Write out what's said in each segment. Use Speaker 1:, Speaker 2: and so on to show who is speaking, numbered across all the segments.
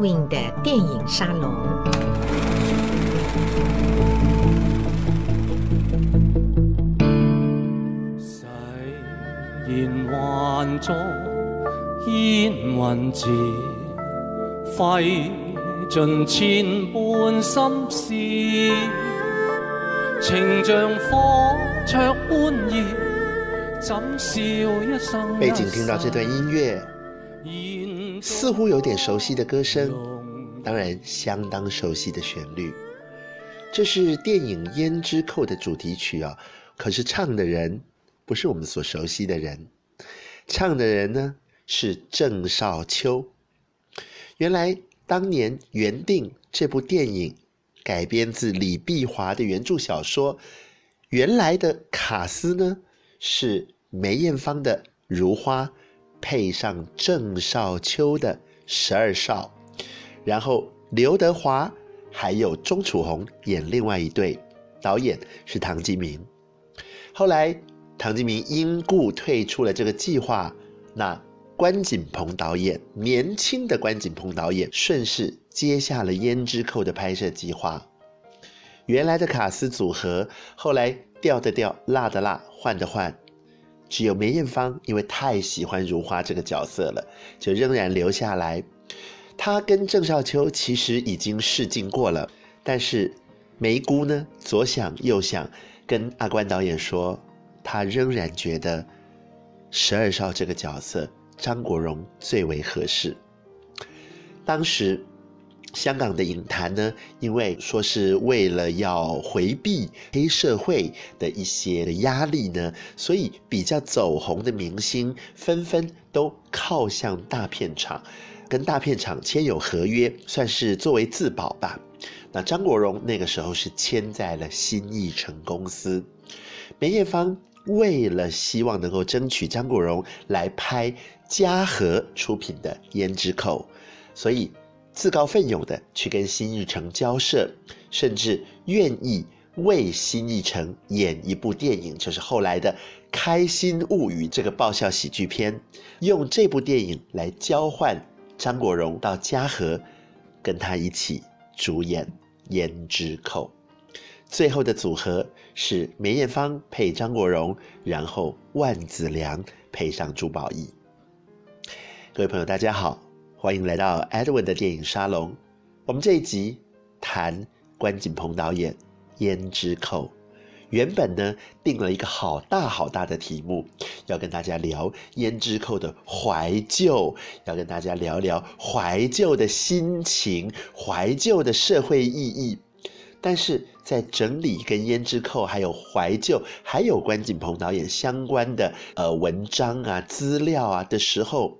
Speaker 1: Edwin 的电影沙龙。
Speaker 2: 誓言还在烟云间，费尽千般心思，情像火灼般热，怎笑一生一世。
Speaker 3: 背景听到这段音乐。似乎有点熟悉的歌声，当然相当熟悉的旋律。这是电影《胭脂扣》的主题曲啊，可是唱的人不是我们所熟悉的人，唱的人呢是郑少秋。原来当年原定这部电影改编自李碧华的原著小说，原来的卡斯呢是梅艳芳的《如花》。配上郑少秋的十二少，然后刘德华还有钟楚红演另外一对，导演是唐金明。后来唐金明因故退出了这个计划，那关锦鹏导演年轻的关锦鹏导演顺势接下了《胭脂扣》的拍摄计划。原来的卡司组合，后来调的调，落的落，换的换。只有梅艳芳，因为太喜欢如花这个角色了，就仍然留下来。她跟郑少秋其实已经试镜过了，但是梅姑呢，左想右想，跟阿关导演说，她仍然觉得十二少这个角色张国荣最为合适。当时。香港的影坛呢，因为说是为了要回避黑社会的一些的压力呢，所以比较走红的明星纷纷都靠向大片厂，跟大片厂签有合约，算是作为自保吧。那张国荣那个时候是签在了新艺城公司，梅艳芳为了希望能够争取张国荣来拍嘉禾出品的《胭脂扣》，所以。自告奋勇的去跟新艺城交涉，甚至愿意为新艺城演一部电影，就是后来的《开心物语》这个爆笑喜剧片，用这部电影来交换张国荣到嘉禾跟他一起主演《胭脂扣》。最后的组合是梅艳芳配张国荣，然后万梓良配上朱宝意。各位朋友，大家好。欢迎来到 Edwin 的电影沙龙。我们这一集谈关锦鹏导演《胭脂扣》。原本呢定了一个好大好大的题目，要跟大家聊《胭脂扣》的怀旧，要跟大家聊聊怀旧的心情、怀旧的社会意义。但是在整理跟《胭脂扣》还有怀旧，还有关锦鹏导演相关的呃文章啊、资料啊的时候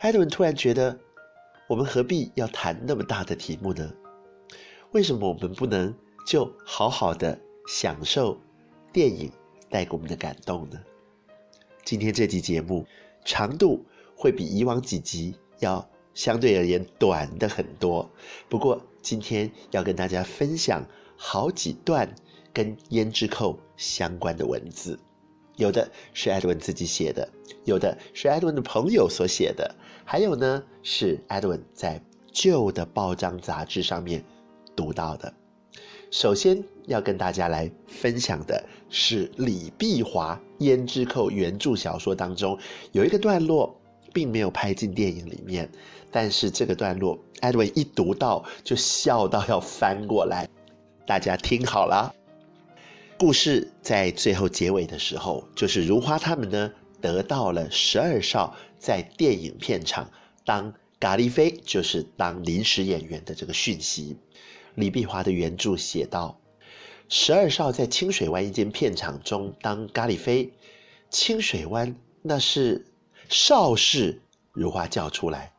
Speaker 3: ，Edwin 突然觉得。我们何必要谈那么大的题目呢？为什么我们不能就好好的享受电影带给我们的感动呢？今天这集节目长度会比以往几集要相对而言短的很多，不过今天要跟大家分享好几段跟《胭脂扣》相关的文字。有的是艾德文自己写的，有的是艾德文的朋友所写的，还有呢是艾德文在旧的报章杂志上面读到的。首先要跟大家来分享的是李碧华《胭脂扣》原著小说当中有一个段落，并没有拍进电影里面，但是这个段落艾德文一读到就笑到要翻过来，大家听好了。故事在最后结尾的时候，就是如花他们呢得到了十二少在电影片场当咖喱飞，就是当临时演员的这个讯息。李碧华的原著写道：十二少在清水湾一间片场中当咖喱飞，清水湾那是邵氏，如花叫出来。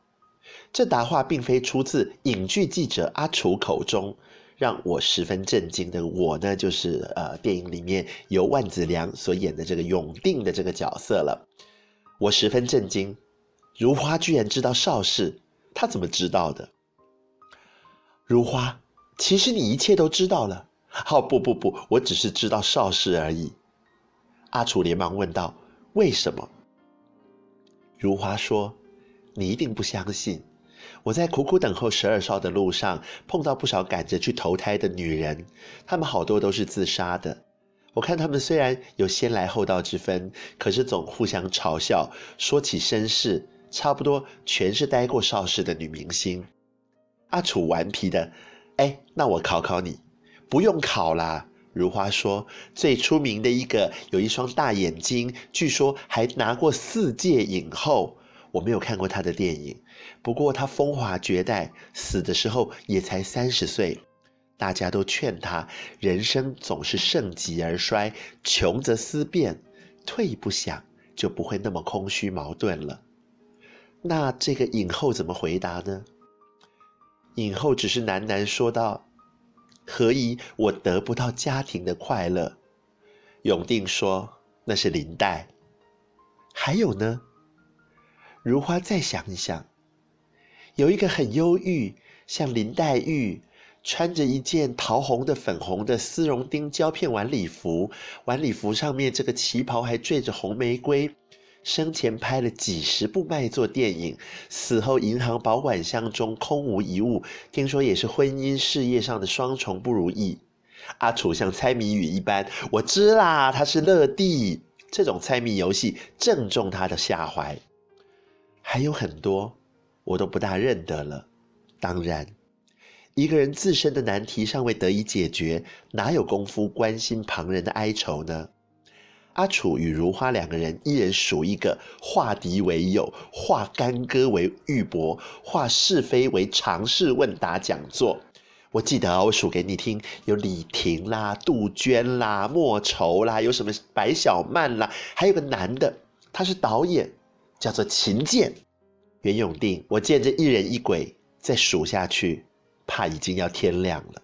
Speaker 3: 这答话并非出自影剧记者阿楚口中。让我十分震惊的我呢，就是呃，电影里面由万梓良所演的这个永定的这个角色了。我十分震惊，如花居然知道邵氏，她怎么知道的？如花，其实你一切都知道了。好，不不不，我只是知道邵氏而已。阿楚连忙问道：“为什么？”如花说：“你一定不相信。”我在苦苦等候十二少的路上，碰到不少赶着去投胎的女人，她们好多都是自杀的。我看她们虽然有先来后到之分，可是总互相嘲笑，说起身世，差不多全是待过少氏的女明星。阿楚顽皮的，哎，那我考考你，不用考啦。如花说，最出名的一个有一双大眼睛，据说还拿过四届影后。我没有看过他的电影，不过他风华绝代，死的时候也才三十岁。大家都劝他，人生总是盛极而衰，穷则思变，退一步想，就不会那么空虚矛盾了。那这个影后怎么回答呢？影后只是喃喃说道。何以我得不到家庭的快乐？永定说：“那是林黛。”还有呢？如花再想一想，有一个很忧郁，像林黛玉，穿着一件桃红的、粉红的丝绒钉胶片晚礼服，晚礼服上面这个旗袍还缀着红玫瑰。生前拍了几十部卖座电影，死后银行保管箱中空无一物。听说也是婚姻事业上的双重不如意。阿楚像猜谜语一般，我知啦，他是乐蒂。这种猜谜游戏正中他的下怀。还有很多，我都不大认得了。当然，一个人自身的难题尚未得以解决，哪有功夫关心旁人的哀愁呢？阿楚与如花两个人，一人数一个，化敌为友，化干戈为玉帛，化是非为常识问答讲座。我记得，我数给你听，有李婷啦、杜鹃啦、莫愁啦，有什么白小曼啦，还有个男的，他是导演，叫做琴键。袁永定，我见这一人一鬼，再数下去，怕已经要天亮了。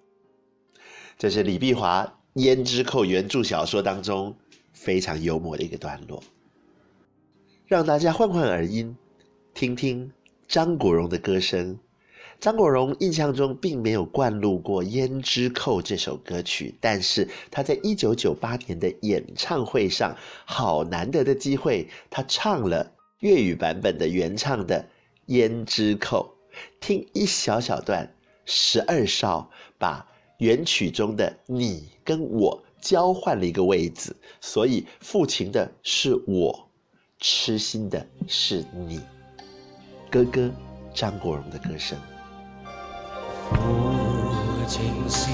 Speaker 3: 这是李碧华《胭脂扣》原著小说当中。非常幽默的一个段落，让大家换换耳音，听听张国荣的歌声。张国荣印象中并没有灌录过《胭脂扣》这首歌曲，但是他在一九九八年的演唱会上，好难得的机会，他唱了粤语版本的原唱的《胭脂扣》，听一小小段，十二少把原曲中的你跟我。交换了一个位子，所以负情的是我，痴心的是你。哥哥张国荣的歌
Speaker 2: 声。情是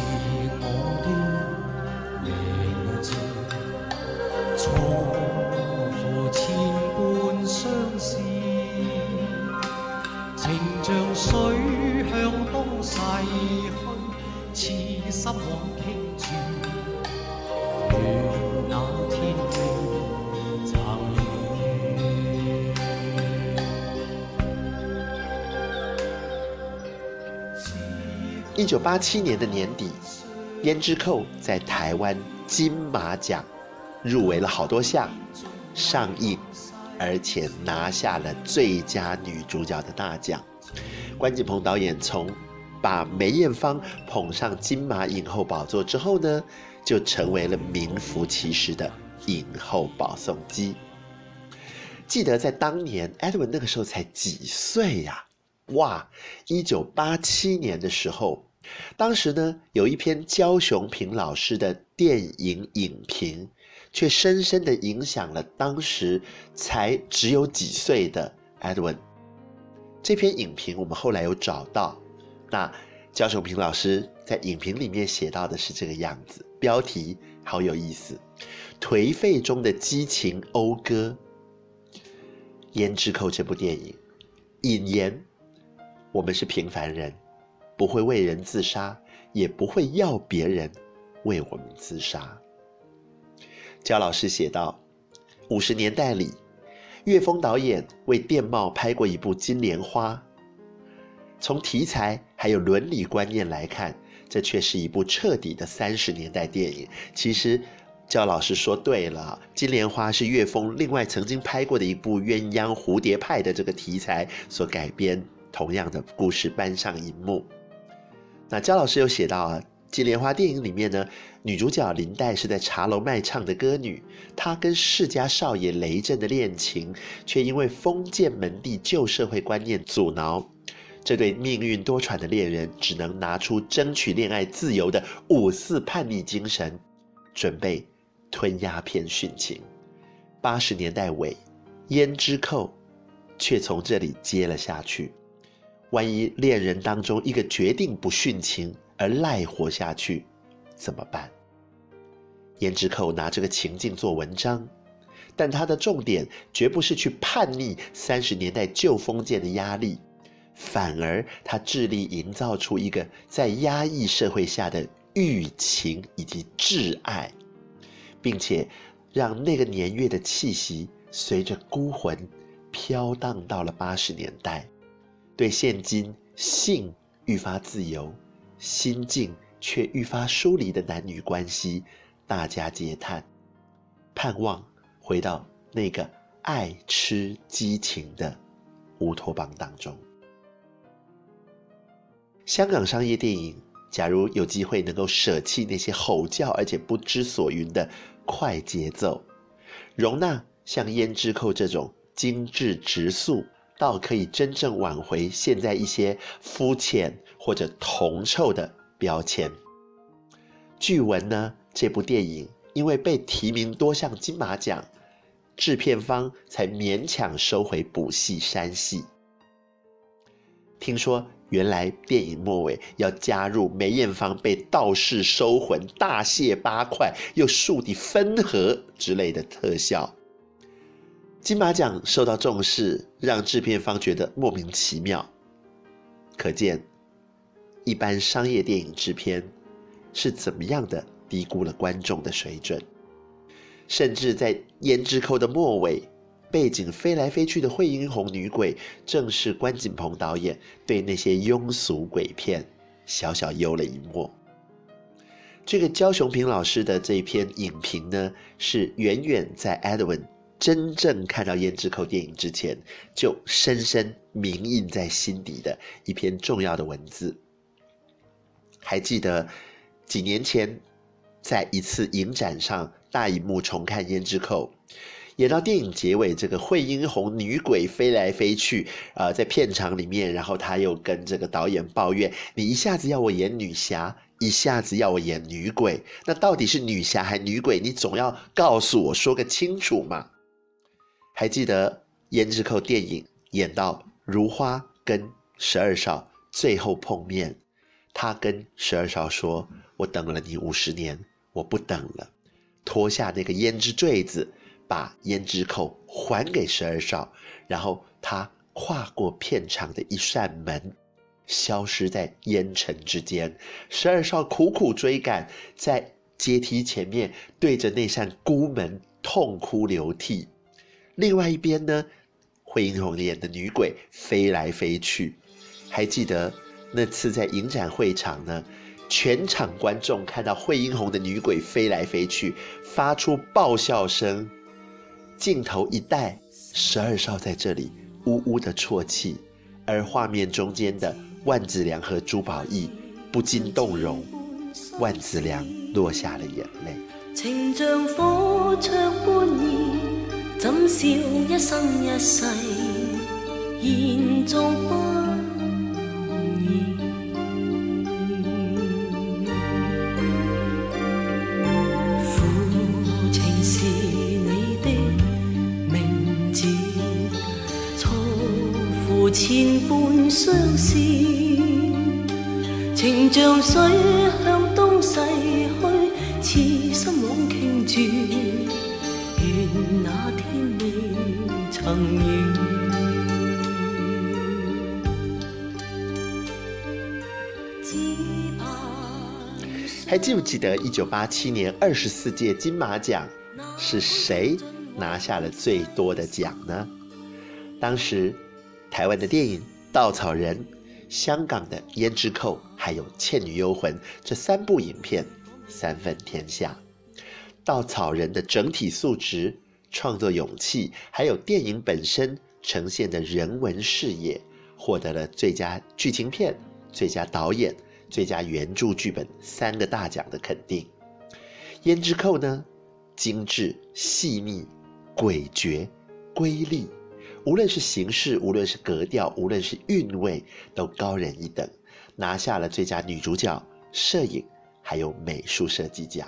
Speaker 2: 我的名字，痴心枉倾注。
Speaker 3: 一九八七年的年底，《胭脂扣》在台湾金马奖入围了好多项，上映，而且拿下了最佳女主角的大奖。关锦鹏导演从把梅艳芳捧上金马影后宝座之后呢，就成为了名副其实的影后保送机。记得在当年，Edwin 那个时候才几岁呀？哇！一九八七年的时候。当时呢，有一篇焦雄平老师的电影影评，却深深地影响了当时才只有几岁的 Edwin。这篇影评我们后来有找到，那焦雄平老师在影评里面写到的是这个样子，标题好有意思：颓废中的激情讴歌。《胭脂扣》这部电影引言：我们是平凡人。不会为人自杀，也不会要别人为我们自杀。焦老师写道：五十年代里，岳峰导演为电懋拍过一部《金莲花》。从题材还有伦理观念来看，这却是一部彻底的三十年代电影。其实，焦老师说对了，《金莲花》是岳峰另外曾经拍过的一部鸳鸯蝴蝶派的这个题材所改编，同样的故事搬上银幕。那焦老师有写到啊，《金莲花》电影里面呢，女主角林黛是在茶楼卖唱的歌女，她跟世家少爷雷震的恋情，却因为封建门第旧社会观念阻挠，这对命运多舛的恋人只能拿出争取恋爱自由的五四叛逆精神，准备吞鸦片殉情。八十年代尾，胭脂扣却从这里接了下去。万一恋人当中一个决定不殉情而赖活下去，怎么办？胭脂扣拿这个情境做文章，但他的重点绝不是去叛逆三十年代旧封建的压力。反而，他致力营造出一个在压抑社会下的欲情以及挚爱，并且让那个年月的气息随着孤魂飘荡到了八十年代，对现今性愈发自由、心境却愈发疏离的男女关系，大家嗟叹，盼望回到那个爱吃激情的乌托邦当中。香港商业电影，假如有机会能够舍弃那些吼叫而且不知所云的快节奏，容纳像《胭脂扣》这种精致直素，倒可以真正挽回现在一些肤浅或者铜臭的标签。据闻呢，这部电影因为被提名多项金马奖，制片方才勉强收回补戏删戏。听说。原来电影末尾要加入梅艳芳被道士收魂、大卸八块又竖地分合之类的特效。金马奖受到重视，让制片方觉得莫名其妙。可见，一般商业电影制片是怎么样的低估了观众的水准，甚至在《胭脂扣》的末尾。背景飞来飞去的惠英红女鬼，正是关锦鹏导演对那些庸俗鬼片小小幽了一默。这个焦雄屏老师的这篇影评呢，是远远在 Edwin 真正看到《胭脂扣》电影之前，就深深铭印在心底的一篇重要的文字。还记得几年前，在一次影展上大荧幕重看《胭脂扣》。演到电影结尾，这个惠英红女鬼飞来飞去，呃，在片场里面，然后他又跟这个导演抱怨：“你一下子要我演女侠，一下子要我演女鬼，那到底是女侠还女鬼？你总要告诉我说个清楚嘛。”还记得《胭脂扣》电影演到如花跟十二少最后碰面，他跟十二少说：“我等了你五十年，我不等了。”脱下那个胭脂坠子。把胭脂扣还给十二少，然后他跨过片场的一扇门，消失在烟尘之间。十二少苦苦追赶，在阶梯前面对着那扇孤门痛哭流涕。另外一边呢，惠英红演的女鬼飞来飞去。还记得那次在影展会场呢，全场观众看到惠英红的女鬼飞来飞去，发出爆笑声。镜头一带，十二少在这里呜呜的啜泣，而画面中间的万梓良和朱宝意不禁动容，万梓良落下了眼泪。
Speaker 4: 情像火灼般热，怎笑一生一世，延续逝去，痴心枉倾注，愿那天未曾遇。
Speaker 3: 还记不记得一九八七年二十四届金马奖是谁拿下了最多的奖呢？当时。台湾的电影《稻草人》，香港的《胭脂扣》，还有《倩女幽魂》这三部影片三分天下。《稻草人》的整体素质、创作勇气，还有电影本身呈现的人文视野，获得了最佳剧情片、最佳导演、最佳原著剧本三个大奖的肯定。《胭脂扣》呢，精致细腻、诡谲、瑰丽。无论是形式，无论是格调，无论是韵味，都高人一等，拿下了最佳女主角、摄影还有美术设计奖。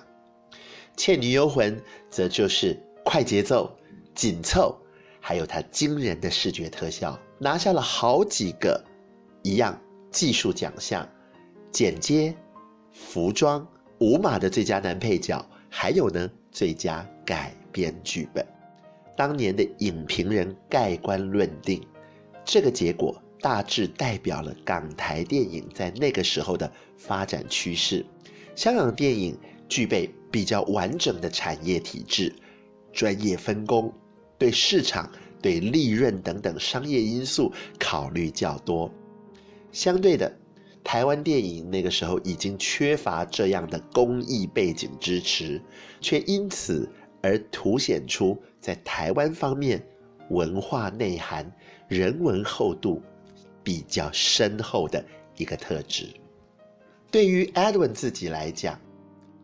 Speaker 3: 《倩女幽魂》则就是快节奏、紧凑，还有它惊人的视觉特效，拿下了好几个一样技术奖项，剪接、服装、舞码的最佳男配角，还有呢最佳改编剧本。当年的影评人盖棺论定，这个结果大致代表了港台电影在那个时候的发展趋势。香港电影具备比较完整的产业体制，专业分工，对市场、对利润等等商业因素考虑较多。相对的，台湾电影那个时候已经缺乏这样的工艺背景支持，却因此而凸显出在台湾方面文化内涵、人文厚度比较深厚的一个特质。对于 Edwin 自己来讲，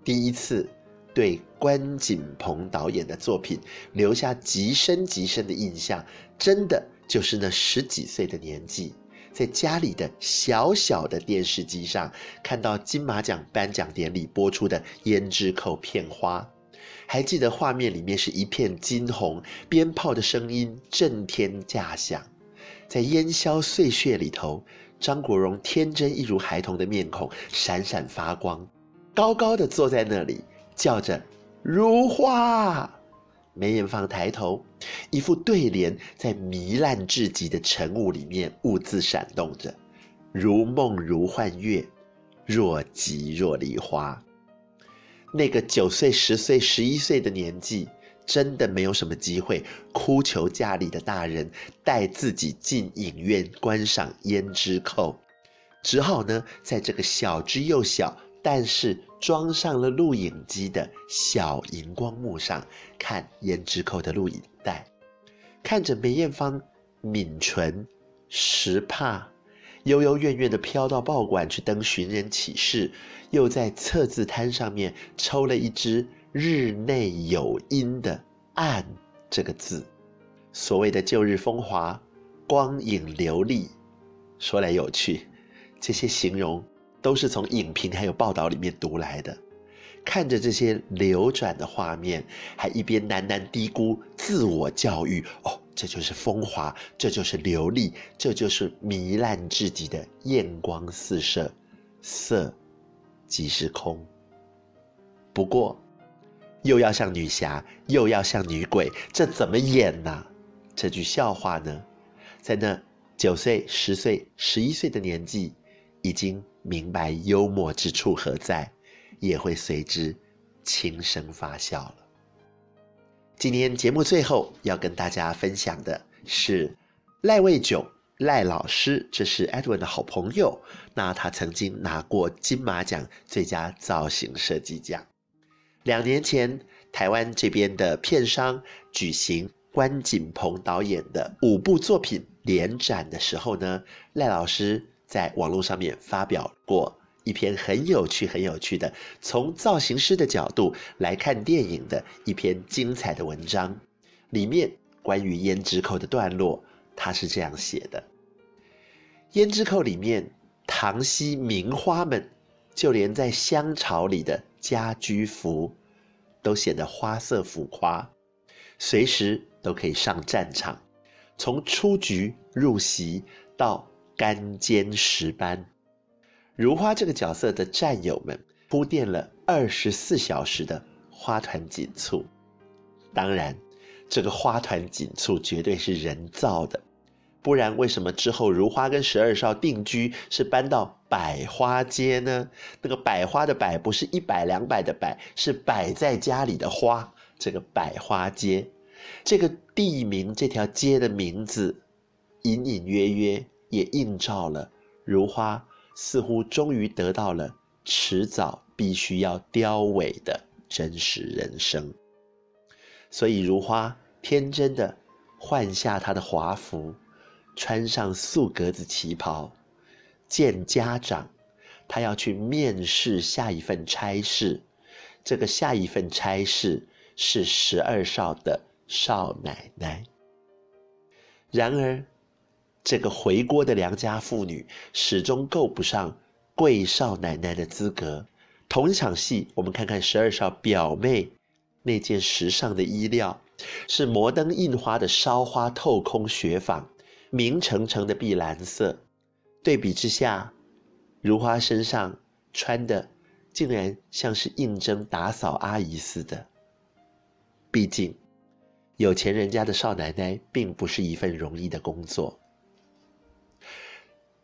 Speaker 3: 第一次对关锦鹏导演的作品留下极深极深的印象，真的就是那十几岁的年纪，在家里的小小的电视机上看到金马奖颁奖典礼播出的《胭脂扣》片花。还记得画面里面是一片金红，鞭炮的声音震天价响，在烟消碎屑里头，张国荣天真一如孩童的面孔闪闪发光，高高的坐在那里叫着“如花”。梅艳芳抬头，一副对联在糜烂至极的晨雾里面兀自闪动着：“如梦如幻月，若即若离花。”那个九岁、十岁、十一岁的年纪，真的没有什么机会哭求家里的大人带自己进影院观赏《胭脂扣》，只好呢，在这个小之又小，但是装上了录影机的小荧光幕上看《胭脂扣》的录影带，看着梅艳芳抿唇、拾帕。悠悠怨怨地飘到报馆去登寻人启事，又在册字摊上面抽了一支“日内有阴”的“暗”这个字。所谓的旧日风华、光影流丽，说来有趣，这些形容都是从影评还有报道里面读来的。看着这些流转的画面，还一边喃喃嘀咕，自我教育：“哦，这就是风华，这就是流丽，这就是糜烂至极的艳光四射，色即是空。”不过，又要像女侠，又要像女鬼，这怎么演呢？这句笑话呢，在那九岁、十岁、十一岁的年纪，已经明白幽默之处何在。也会随之轻声发笑了。今天节目最后要跟大家分享的是赖卫炯赖老师，这是 Edwin 的好朋友。那他曾经拿过金马奖最佳造型设计奖。两年前，台湾这边的片商举行关锦鹏导演的五部作品联展的时候呢，赖老师在网络上面发表过。一篇很有趣、很有趣的，从造型师的角度来看电影的一篇精彩的文章。里面关于胭脂扣的段落，他是这样写的：胭脂扣里面，唐西名花们，就连在香草里的家居服，都显得花色浮夸，随时都可以上战场，从出局入席到干坚实班。如花这个角色的战友们铺垫了二十四小时的花团锦簇，当然，这个花团锦簇绝对是人造的，不然为什么之后如花跟十二少定居是搬到百花街呢？那个百花的百不是一百两百的百，是摆在家里的花。这个百花街，这个地名，这条街的名字，隐隐约约也映照了如花。似乎终于得到了迟早必须要凋萎的真实人生，所以如花天真的换下她的华服，穿上素格子旗袍，见家长，她要去面试下一份差事。这个下一份差事是十二少的少奶奶。然而，这个回锅的良家妇女始终够不上贵少奶奶的资格。同一场戏，我们看看十二少表妹那件时尚的衣料，是摩登印花的烧花透空雪纺，明澄澄的碧蓝色。对比之下，如花身上穿的竟然像是应征打扫阿姨似的。毕竟，有钱人家的少奶奶并不是一份容易的工作。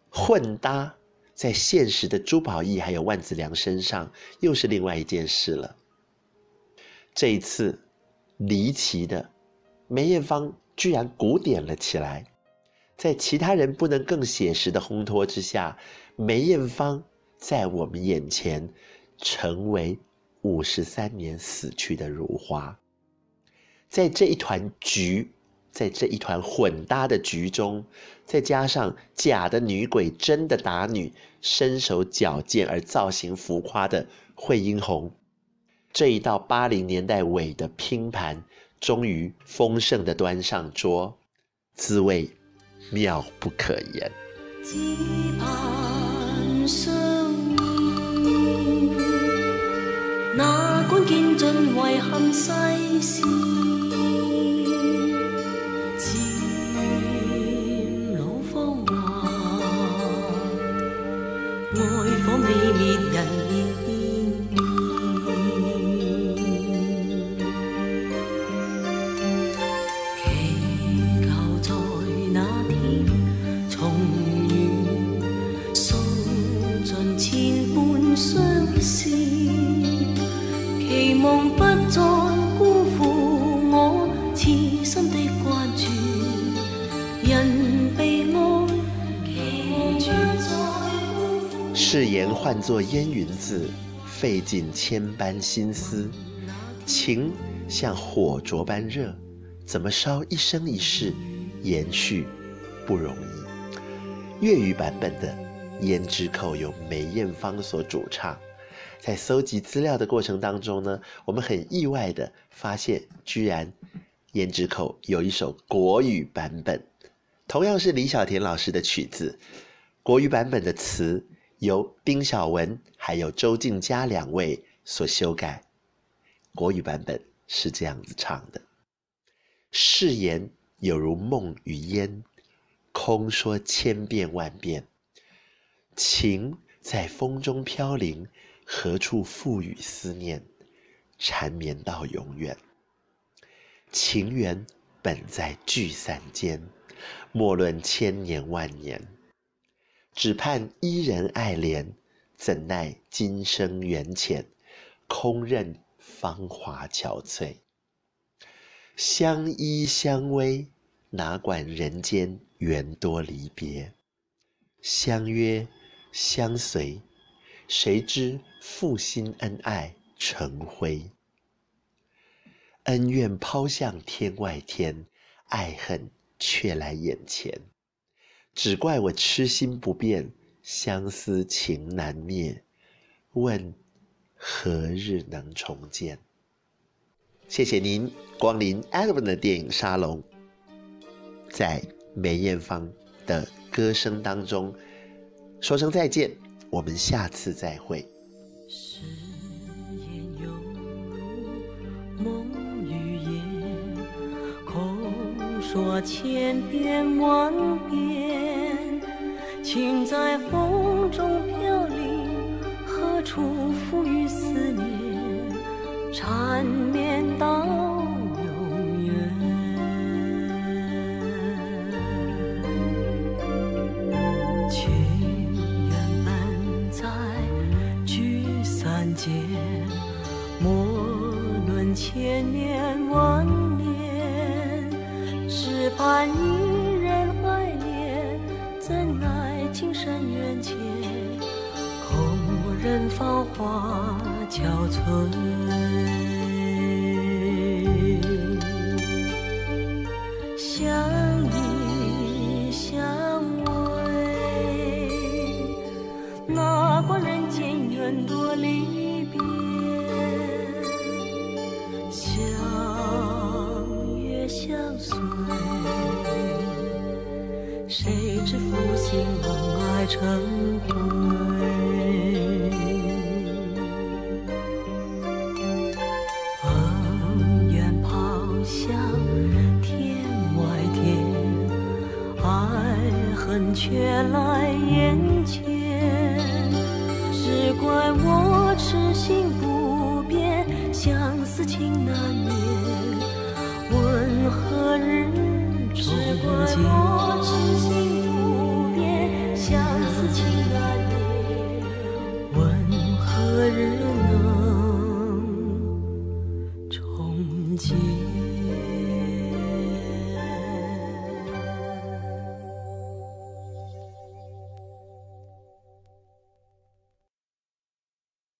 Speaker 3: 混搭在现实的朱宝意还有万梓良身上，又是另外一件事了。这一次，离奇的，梅艳芳居然古典了起来。在其他人不能更写实的烘托之下，梅艳芳在我们眼前成为五十三年死去的如花。在这一团局，在这一团混搭的局中，再加上假的女鬼真的打女，身手矫健而造型浮夸的惠英红，这一道八零年代尾的拼盘，终于丰盛的端上桌，滋味。妙不可言。
Speaker 4: 只盼相依，哪管见尽遗憾世事，
Speaker 3: 誓言换作烟云字，费尽千般心思。情像火灼般热，怎么烧一生一世，延续不容易。粤语版本的《胭脂扣》由梅艳芳所主唱。在搜集资料的过程当中呢，我们很意外的发现，居然《胭脂扣》有一首国语版本，同样是李小田老师的曲子，国语版本的词。由丁晓雯还有周静佳两位所修改，国语版本是这样子唱的：誓言有如梦与烟，空说千遍万遍；情在风中飘零，何处赋予思念？缠绵到永远。情缘本在聚散间，莫论千年万年。只盼伊人爱怜，怎奈今生缘浅，空任芳华憔悴。相依相偎，哪管人间缘多离别；相约相随，谁知负心恩爱成灰。恩怨抛向天外天，爱恨却来眼前。只怪我痴心不变，相思情难灭。问何日能重见？谢谢您光临 Alvin 的电影沙龙，在梅艳芳的歌声当中说声再见，我们下次再会。
Speaker 4: 誓言犹如梦与烟，空说千遍万遍。情在风中飘零，何处赋予思念？缠绵到花憔悴，相依相偎，哪管人间缘多离别。相约相随，谁知负心梦爱成空。原来